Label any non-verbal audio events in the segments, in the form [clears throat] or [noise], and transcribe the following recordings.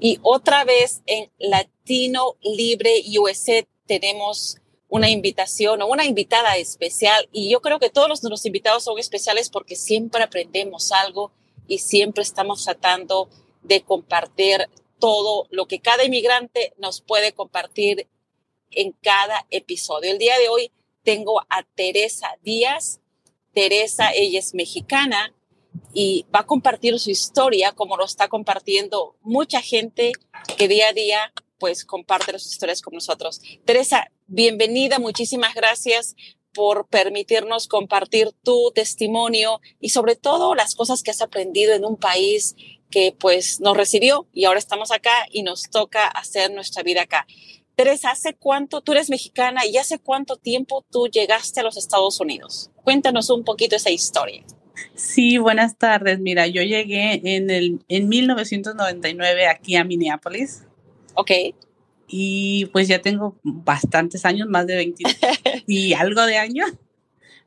Y otra vez en Latino Libre USA tenemos una invitación o una invitada especial. Y yo creo que todos nuestros invitados son especiales porque siempre aprendemos algo y siempre estamos tratando de compartir todo lo que cada inmigrante nos puede compartir en cada episodio. El día de hoy tengo a Teresa Díaz. Teresa, ella es mexicana y va a compartir su historia como lo está compartiendo mucha gente que día a día pues comparte sus historias con nosotros. Teresa, bienvenida, muchísimas gracias por permitirnos compartir tu testimonio y sobre todo las cosas que has aprendido en un país que pues nos recibió y ahora estamos acá y nos toca hacer nuestra vida acá. Teresa, ¿hace cuánto tú eres mexicana y hace cuánto tiempo tú llegaste a los Estados Unidos? Cuéntanos un poquito esa historia. Sí, buenas tardes. Mira, yo llegué en, el, en 1999 aquí a Minneapolis. Ok. Y pues ya tengo bastantes años, más de 20 [laughs] y algo de años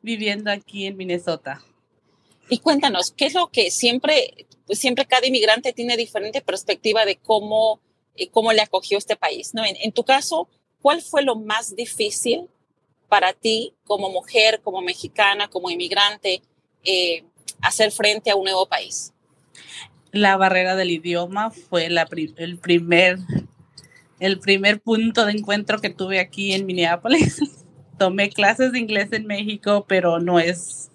viviendo aquí en Minnesota. Y cuéntanos, ¿qué es lo que siempre, pues siempre cada inmigrante tiene diferente perspectiva de cómo, eh, cómo le acogió este país? ¿no? En, tu caso, ¿cuál fue lo más difícil para ti como mujer, como mexicana, como inmigrante, eh, hacer frente a un nuevo país? La barrera del idioma fue la, el, primer, el primer punto de encuentro que tuve aquí en Minneapolis. [laughs] Tomé clases de inglés en México, pero no es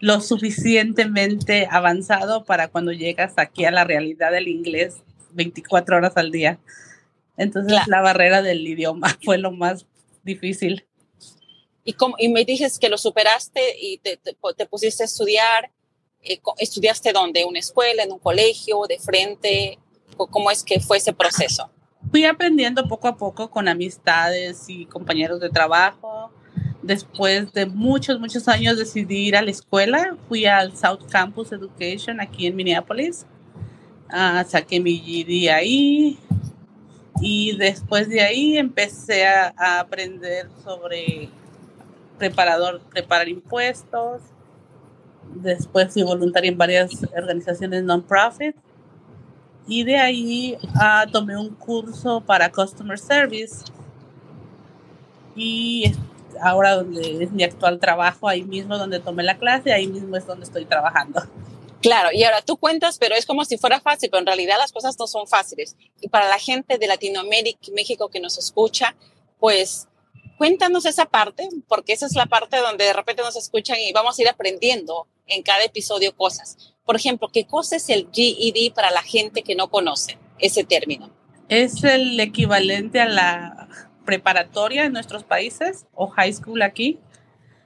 lo suficientemente avanzado para cuando llegas aquí a la realidad del inglés 24 horas al día. Entonces la barrera del idioma [laughs] fue lo más difícil. Y, como, y me dices que lo superaste y te, te, pusiste a estudiar. Eh, ¿Estudiaste dónde? ¿En una escuela, en un colegio, de frente? ¿Cómo es que fue ese proceso? Fui aprendiendo poco a poco con amistades y compañeros de trabajo. Después de muchos, muchos años decidí ir a la escuela. Fui al South Campus Education aquí en Minneapolis. Uh, saqué mi GD ahí. Y después de ahí empecé a, a aprender sobre preparador, preparar impuestos. Después fui voluntaria en varias organizaciones non-profit. Y de ahí ah, tomé un curso para Customer Service. Y ahora donde es mi actual trabajo, ahí mismo donde tomé la clase, ahí mismo es donde estoy trabajando. Claro, y ahora tú cuentas, pero es como si fuera fácil, pero en realidad las cosas no son fáciles. Y para la gente de Latinoamérica México que nos escucha, pues cuéntanos esa parte, porque esa es la parte donde de repente nos escuchan y vamos a ir aprendiendo en cada episodio cosas. Por ejemplo, ¿qué cosa es el GED para la gente que no conoce ese término? Es el equivalente a la preparatoria en nuestros países o high school aquí.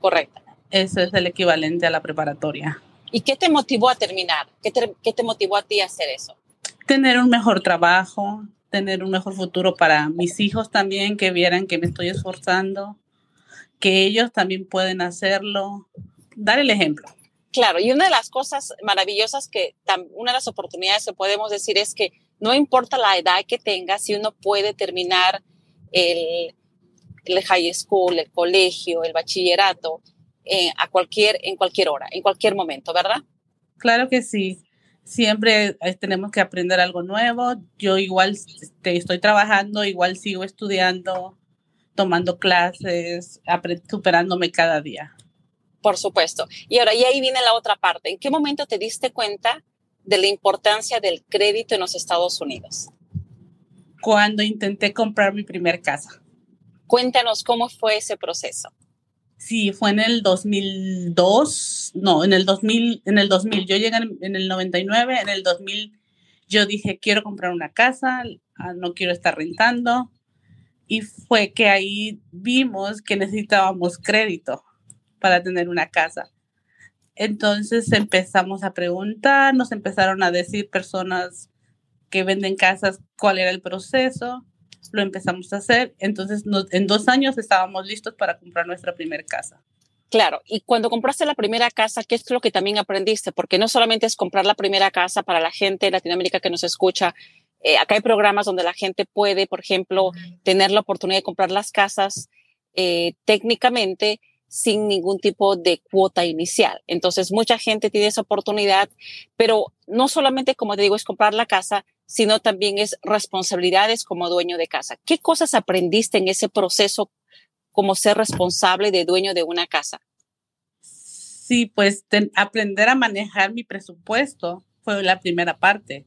Correcto. Eso es el equivalente a la preparatoria. ¿Y qué te motivó a terminar? ¿Qué te, qué te motivó a ti a hacer eso? Tener un mejor trabajo, tener un mejor futuro para mis hijos también, que vieran que me estoy esforzando, que ellos también pueden hacerlo, dar el ejemplo. Claro, y una de las cosas maravillosas que, una de las oportunidades que podemos decir es que no importa la edad que tenga, si uno puede terminar el, el high school, el colegio, el bachillerato, eh, a cualquier, en cualquier hora, en cualquier momento, ¿verdad? Claro que sí siempre eh, tenemos que aprender algo nuevo. Yo igual este, estoy trabajando, igual sigo estudiando, tomando clases, superándome cada día. Por supuesto. Y ahora, y ahí viene la otra parte. ¿En qué momento te diste cuenta de la importancia del crédito en los Estados Unidos? Cuando intenté comprar mi primer casa. Cuéntanos cómo fue ese proceso. Sí, fue en el 2002, no, en el 2000, en el 2000, yo llegué en el 99, en el 2000 yo dije, quiero comprar una casa, ah, no quiero estar rentando, y fue que ahí vimos que necesitábamos crédito para tener una casa. Entonces empezamos a preguntar, nos empezaron a decir personas que venden casas cuál era el proceso, lo empezamos a hacer. Entonces en dos años estábamos listos para comprar nuestra primera casa. Claro, y cuando compraste la primera casa, ¿qué es lo que también aprendiste? Porque no solamente es comprar la primera casa para la gente de Latinoamérica que nos escucha, eh, acá hay programas donde la gente puede, por ejemplo, tener la oportunidad de comprar las casas eh, técnicamente sin ningún tipo de cuota inicial. Entonces, mucha gente tiene esa oportunidad, pero no solamente, como te digo, es comprar la casa, sino también es responsabilidades como dueño de casa. ¿Qué cosas aprendiste en ese proceso como ser responsable de dueño de una casa? Sí, pues aprender a manejar mi presupuesto fue la primera parte.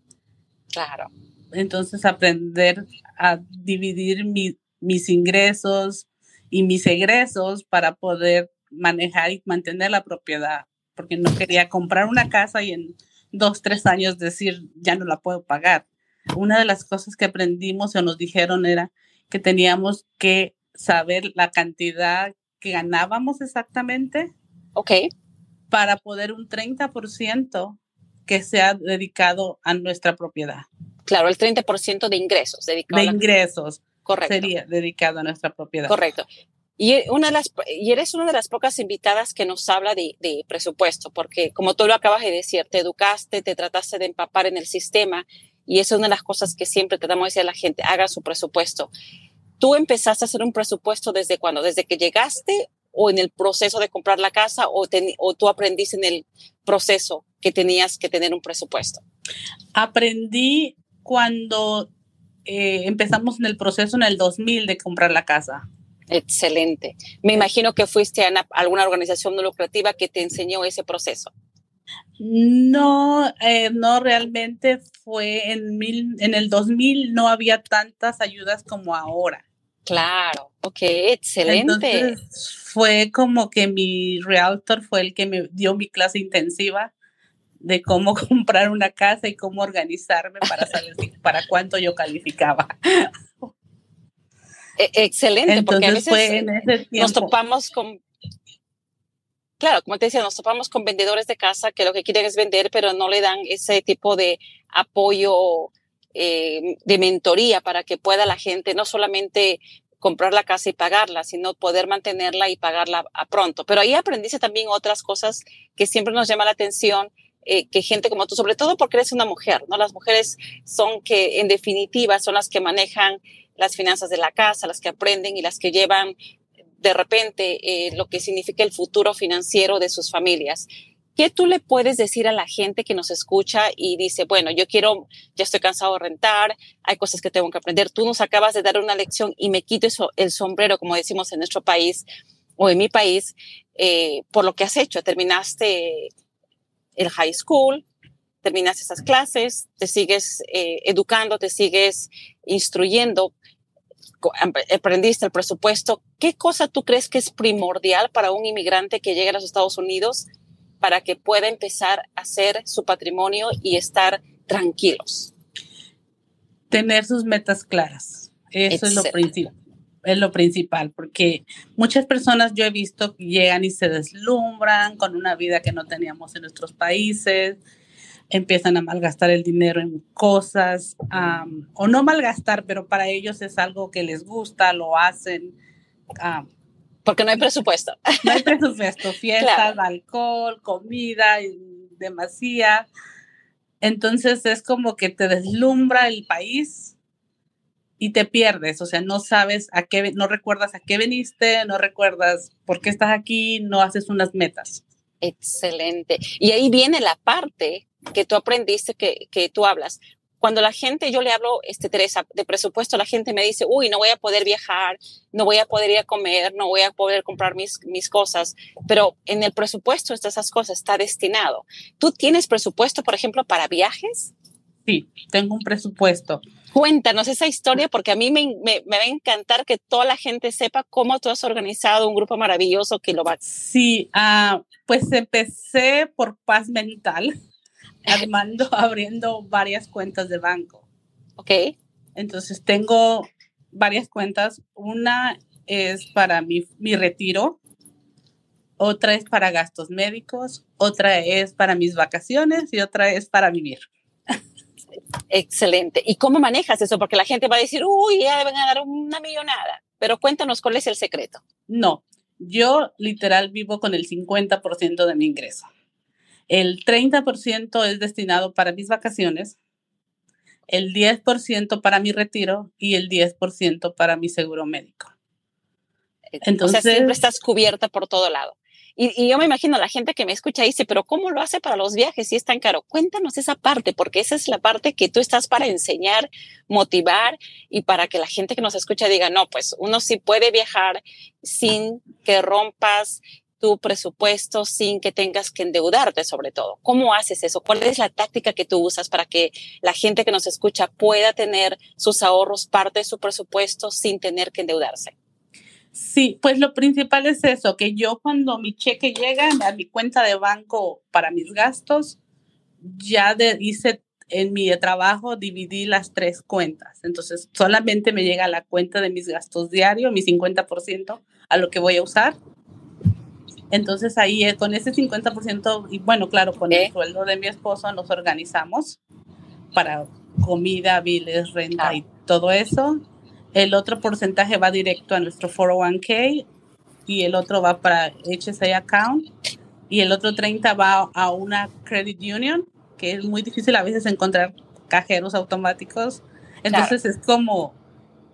Claro. Entonces aprender a dividir mis ingresos y mis egresos para poder manejar y mantener la propiedad, porque no quería comprar una casa y en dos, tres años decir, ya no la puedo pagar. Una de las cosas que aprendimos o nos dijeron era que teníamos que saber la cantidad que ganábamos exactamente. Ok. Para poder un 30% que sea dedicado a nuestra propiedad. Claro, el 30% de ingresos. Dedicado de ingresos. Correcto. Sería dedicado a nuestra propiedad. Correcto. Y, una de las, y eres una de las pocas invitadas que nos habla de, de, presupuesto, porque como tú lo acabas de decir, te educaste, te trataste de empapar en el sistema y eso es una de las cosas que siempre tratamos de decir a la gente, haga su presupuesto. ¿Tú empezaste a hacer un presupuesto desde cuándo? ¿Desde que llegaste o en el proceso de comprar la casa o, o tú aprendiste en el proceso que tenías que tener un presupuesto? Aprendí cuando eh, empezamos en el proceso en el 2000 de comprar la casa. Excelente. Me imagino que fuiste a alguna organización no lucrativa que te enseñó ese proceso. No, eh, no realmente fue en, mil, en el 2000 no había tantas ayudas como ahora. Claro, ok, excelente. Entonces, fue como que mi realtor fue el que me dio mi clase intensiva de cómo [laughs] comprar una casa y cómo organizarme para saber para cuánto yo calificaba. E, excelente, porque a veces nos topamos con claro, como te decía, nos topamos con vendedores de casa que lo que quieren es vender, pero no le dan ese tipo de apoyo eh, de mentoría para que pueda la gente no solamente comprar la casa y pagarla, sino poder mantenerla y pagarla a pronto. Pero ahí aprendiste también otras cosas que siempre nos llama la atención, eh, que gente como tú, sobre todo porque eres una mujer, ¿no? Las mujeres son que, en definitiva, son las que manejan las finanzas de la casa, las que aprenden y las que llevan de repente eh, lo que significa el futuro financiero de sus familias. ¿Qué tú le puedes decir a la gente que nos escucha y dice, bueno, yo quiero, ya estoy cansado de rentar, hay cosas que tengo que aprender, tú nos acabas de dar una lección y me quito eso, el sombrero, como decimos en nuestro país o en mi país, eh, por lo que has hecho. Terminaste el high school, terminaste esas clases, te sigues eh, educando, te sigues instruyendo, aprendiste el presupuesto. ¿Qué cosa tú crees que es primordial para un inmigrante que llegue a los Estados Unidos para que pueda empezar a hacer su patrimonio y estar tranquilos. Tener sus metas claras. Eso es lo principal. Es lo principal, porque muchas personas yo he visto que llegan y se deslumbran con una vida que no teníamos en nuestros países, empiezan a malgastar el dinero en cosas, o no malgastar, pero para ellos es algo que les gusta, lo hacen. Porque no hay presupuesto. No hay [laughs] presupuesto, fiestas, alcohol, comida, demasía. Entonces es como que te deslumbra el país y te pierdes, o sea, no sabes a qué, no recuerdas a qué veniste, no recuerdas por qué estás aquí, no haces unas metas. Excelente. Y ahí viene la parte que tú aprendiste, que, que tú hablas cuando la gente, yo le hablo, este, Teresa, de presupuesto, la gente me dice, uy, no voy a poder viajar, no voy a poder ir a comer, no voy a poder comprar mis, mis cosas, pero en el presupuesto de esas cosas está destinado. ¿Tú tienes presupuesto, por ejemplo, para viajes? Sí, tengo un presupuesto. Cuéntanos esa historia porque a mí me, me, me, va a encantar que toda la gente sepa cómo tú has organizado un grupo maravilloso que lo va. Sí, uh, pues empecé por paz mental armando, [laughs] abriendo varias cuentas de banco. Ok. Entonces tengo varias cuentas. Una es para mi, mi retiro. otra es para gastos médicos, otra es para mis vacaciones y otra es para vivir. Excelente. ¿Y cómo manejas eso? Porque la gente va a decir, uy, ya deben dar una millonada. Pero cuéntanos cuál es el secreto. No, yo literal vivo con el 50% de mi ingreso. El 30% es destinado para mis vacaciones, el 10% para mi retiro y el 10% para mi seguro médico. Entonces, siempre estás cubierta por todo lado. Y, yo me imagino la gente que me escucha dice, pero ¿cómo lo hace para los viajes si es tan caro? Cuéntanos esa parte, porque esa es la parte que tú estás para enseñar, motivar y para que la gente que nos escucha diga, no, pues uno sí puede viajar sin que rompas tu presupuesto sin que tengas que endeudarte sobre todo. ¿Cómo haces eso? ¿Cuál es la táctica que tú usas para que la gente que nos escucha pueda tener sus ahorros parte de su presupuesto sin tener que endeudarse? Sí, pues lo principal es eso, que yo cuando mi cheque llega a mi cuenta de banco para mis gastos, ya hice en mi trabajo, dividí las tres cuentas. Entonces, solamente me llega la cuenta de mis gastos diarios, mi 50% a lo que voy a usar. Entonces, ahí eh, con ese 50%, y bueno, claro, con el sueldo de mi esposo nos organizamos para comida, biles, renta y todo eso. El otro porcentaje va directo a nuestro 401k y el otro va para HSA account y el otro 30 va a una credit union, que es muy difícil a veces encontrar cajeros automáticos. Entonces es como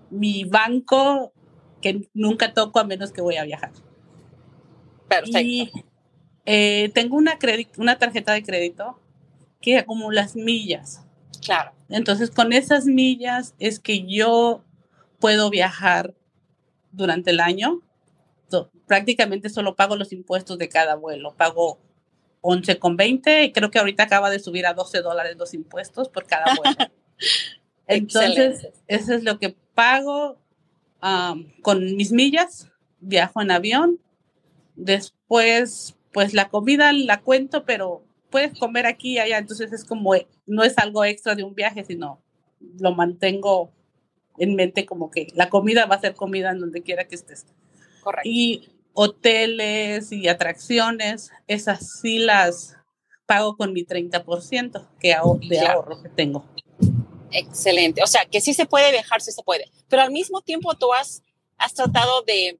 mi banco que nunca toco a menos que voy a viajar. Perfecto. Y eh, tengo una, una tarjeta de crédito que acumula millas. Claro. Entonces, con esas millas es que yo puedo viajar durante el año. prácticamente solo pago los impuestos de cada vuelo. Pago 11,20 y creo que ahorita acaba de subir a 12 dólares los impuestos por cada vuelo. [laughs] Entonces, eso es lo que pago con mis millas. Viajo en avión. Después, pues la comida la cuento, pero puedes comer aquí y allá. Entonces es como, no es algo extra de un viaje, sino lo mantengo en mente como que la comida va a ser comida en donde quiera que estés. Correcto. Y hoteles y atracciones, esas sí las pago con mi 30% que de ahorro que tengo. Excelente. O sea, que sí se puede viajar, sí se puede. Pero al mismo tiempo tú has, has tratado de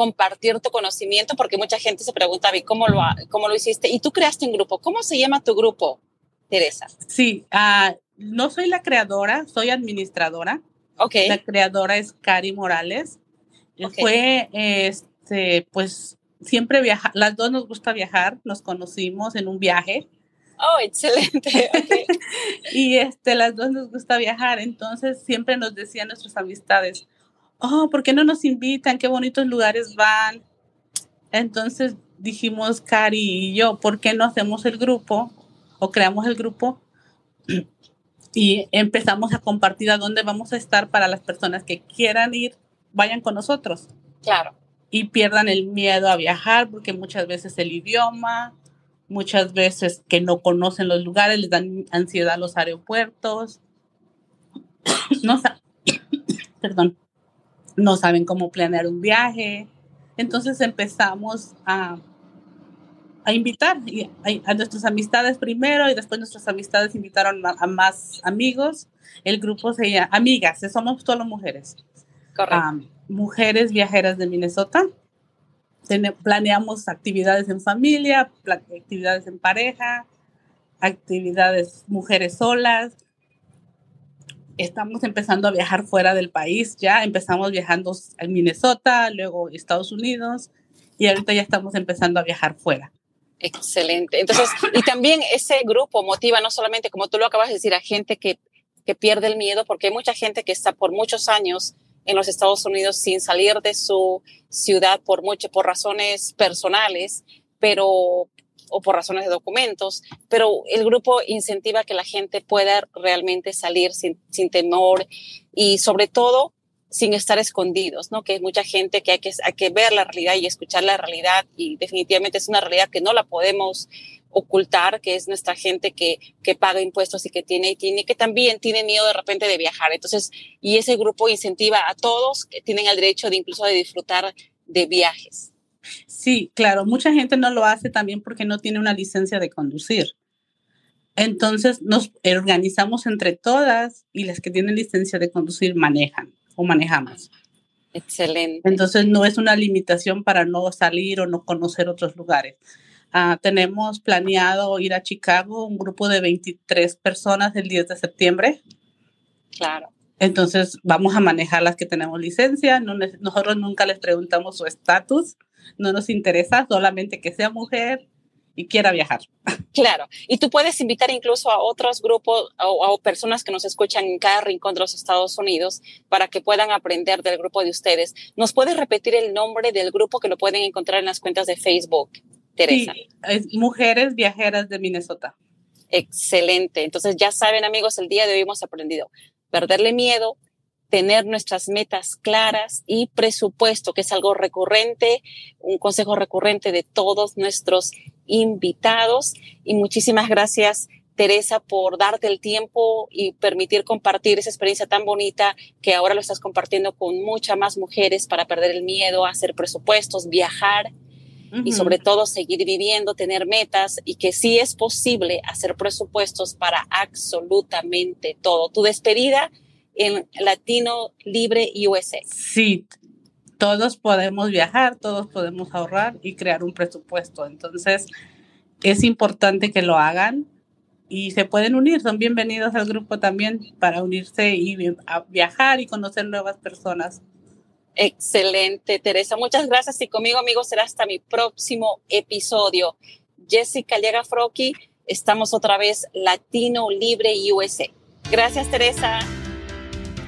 compartir tu conocimiento porque mucha gente se pregunta, ¿cómo lo, cómo lo hiciste? Y tú creaste un grupo. ¿Cómo se llama tu grupo, Teresa? Sí, uh, no soy la creadora, soy administradora. La creadora es Cari Morales. Fue, este, pues, siempre viaja, las dos nos gusta viajar, nos conocimos en un viaje. Oh, excelente. [laughs] y este, las dos nos gusta viajar, entonces siempre nos decían nuestras amistades, oh, ¿por qué no nos invitan? Qué bonitos lugares van. Entonces dijimos, Cari y yo, ¿por qué no hacemos el grupo o creamos el grupo [clears throat] y empezamos a compartir a dónde vamos a estar para las personas que quieran ir, vayan con nosotros. Claro. Y pierdan el miedo a viajar, porque muchas veces el idioma, muchas veces que no conocen los lugares, les dan ansiedad a los aeropuertos. [clears throat] No, [clears throat] perdón, no saben cómo planear un viaje. Entonces empezamos a a invitar a, nuestras amistades primero y después nuestras amistades invitaron a, más amigos. El grupo se llama Amigas, somos solo mujeres. Correcto. mujeres viajeras de Minnesota. planeamos actividades en familia, actividades en pareja, actividades mujeres solas. Estamos empezando a viajar fuera del país ya. Empezamos viajando en Minnesota, luego Estados Unidos y ahorita ya estamos empezando a viajar fuera. Excelente. Entonces, y también ese grupo motiva no solamente, como tú lo acabas de decir, a gente que, que pierde el miedo, porque hay mucha gente que está por muchos años en los Estados Unidos sin salir de su ciudad por mucho, por razones personales, pero o por razones de documentos, pero el grupo incentiva que la gente pueda realmente salir sin, sin temor y sobre todo sin estar escondidos, ¿no? Que hay mucha gente que hay, que hay que ver la realidad y escuchar la realidad y definitivamente es una realidad que no la podemos ocultar, que es nuestra gente que, que paga impuestos y que tiene y tiene, que también tiene miedo de repente de viajar. Entonces, y ese grupo incentiva a todos que tienen el derecho de incluso de disfrutar de viajes. Sí, claro, mucha gente no lo hace también porque no tiene una licencia de conducir. Entonces nos organizamos entre todas y las que tienen licencia de conducir manejan o manejamos. Excelente. Entonces no es una limitación para no salir o no conocer otros lugares. Uh, tenemos planeado ir a Chicago, un grupo de 23 personas el 10 de septiembre. Claro. Entonces vamos a manejar las que tenemos licencia. No, nosotros nunca les preguntamos su estatus. No nos interesa solamente que sea mujer y quiera viajar. Claro, y tú puedes invitar incluso a otros grupos o a personas que nos escuchan en cada rincón de los Estados Unidos para que puedan aprender del grupo de ustedes. ¿Nos puedes repetir el nombre del grupo que lo pueden encontrar en las cuentas de Facebook, Teresa? Sí, es Mujeres Viajeras de Minnesota. Excelente. Entonces ya saben amigos, el día de hoy hemos aprendido perderle miedo, tener nuestras metas claras y presupuesto, que es algo recurrente, un consejo recurrente de todos nuestros invitados. Y muchísimas gracias, Teresa, por darte el tiempo y permitir compartir esa experiencia tan bonita que ahora lo estás compartiendo con muchas más mujeres para perder el miedo, hacer presupuestos, viajar y sobre todo seguir viviendo, tener metas y que sí es posible hacer presupuestos para absolutamente todo. Tu despedida en Latino Libre USA. Sí, todos podemos viajar, todos podemos ahorrar y crear un presupuesto. Entonces, es importante que lo hagan y se pueden unir. Son bienvenidos al grupo también para unirse y viajar y conocer nuevas personas. Excelente, Teresa. Muchas gracias y conmigo, amigos, será hasta mi próximo episodio. Jessica Llega Froki, estamos otra vez Latino Libre USA. Gracias, Teresa.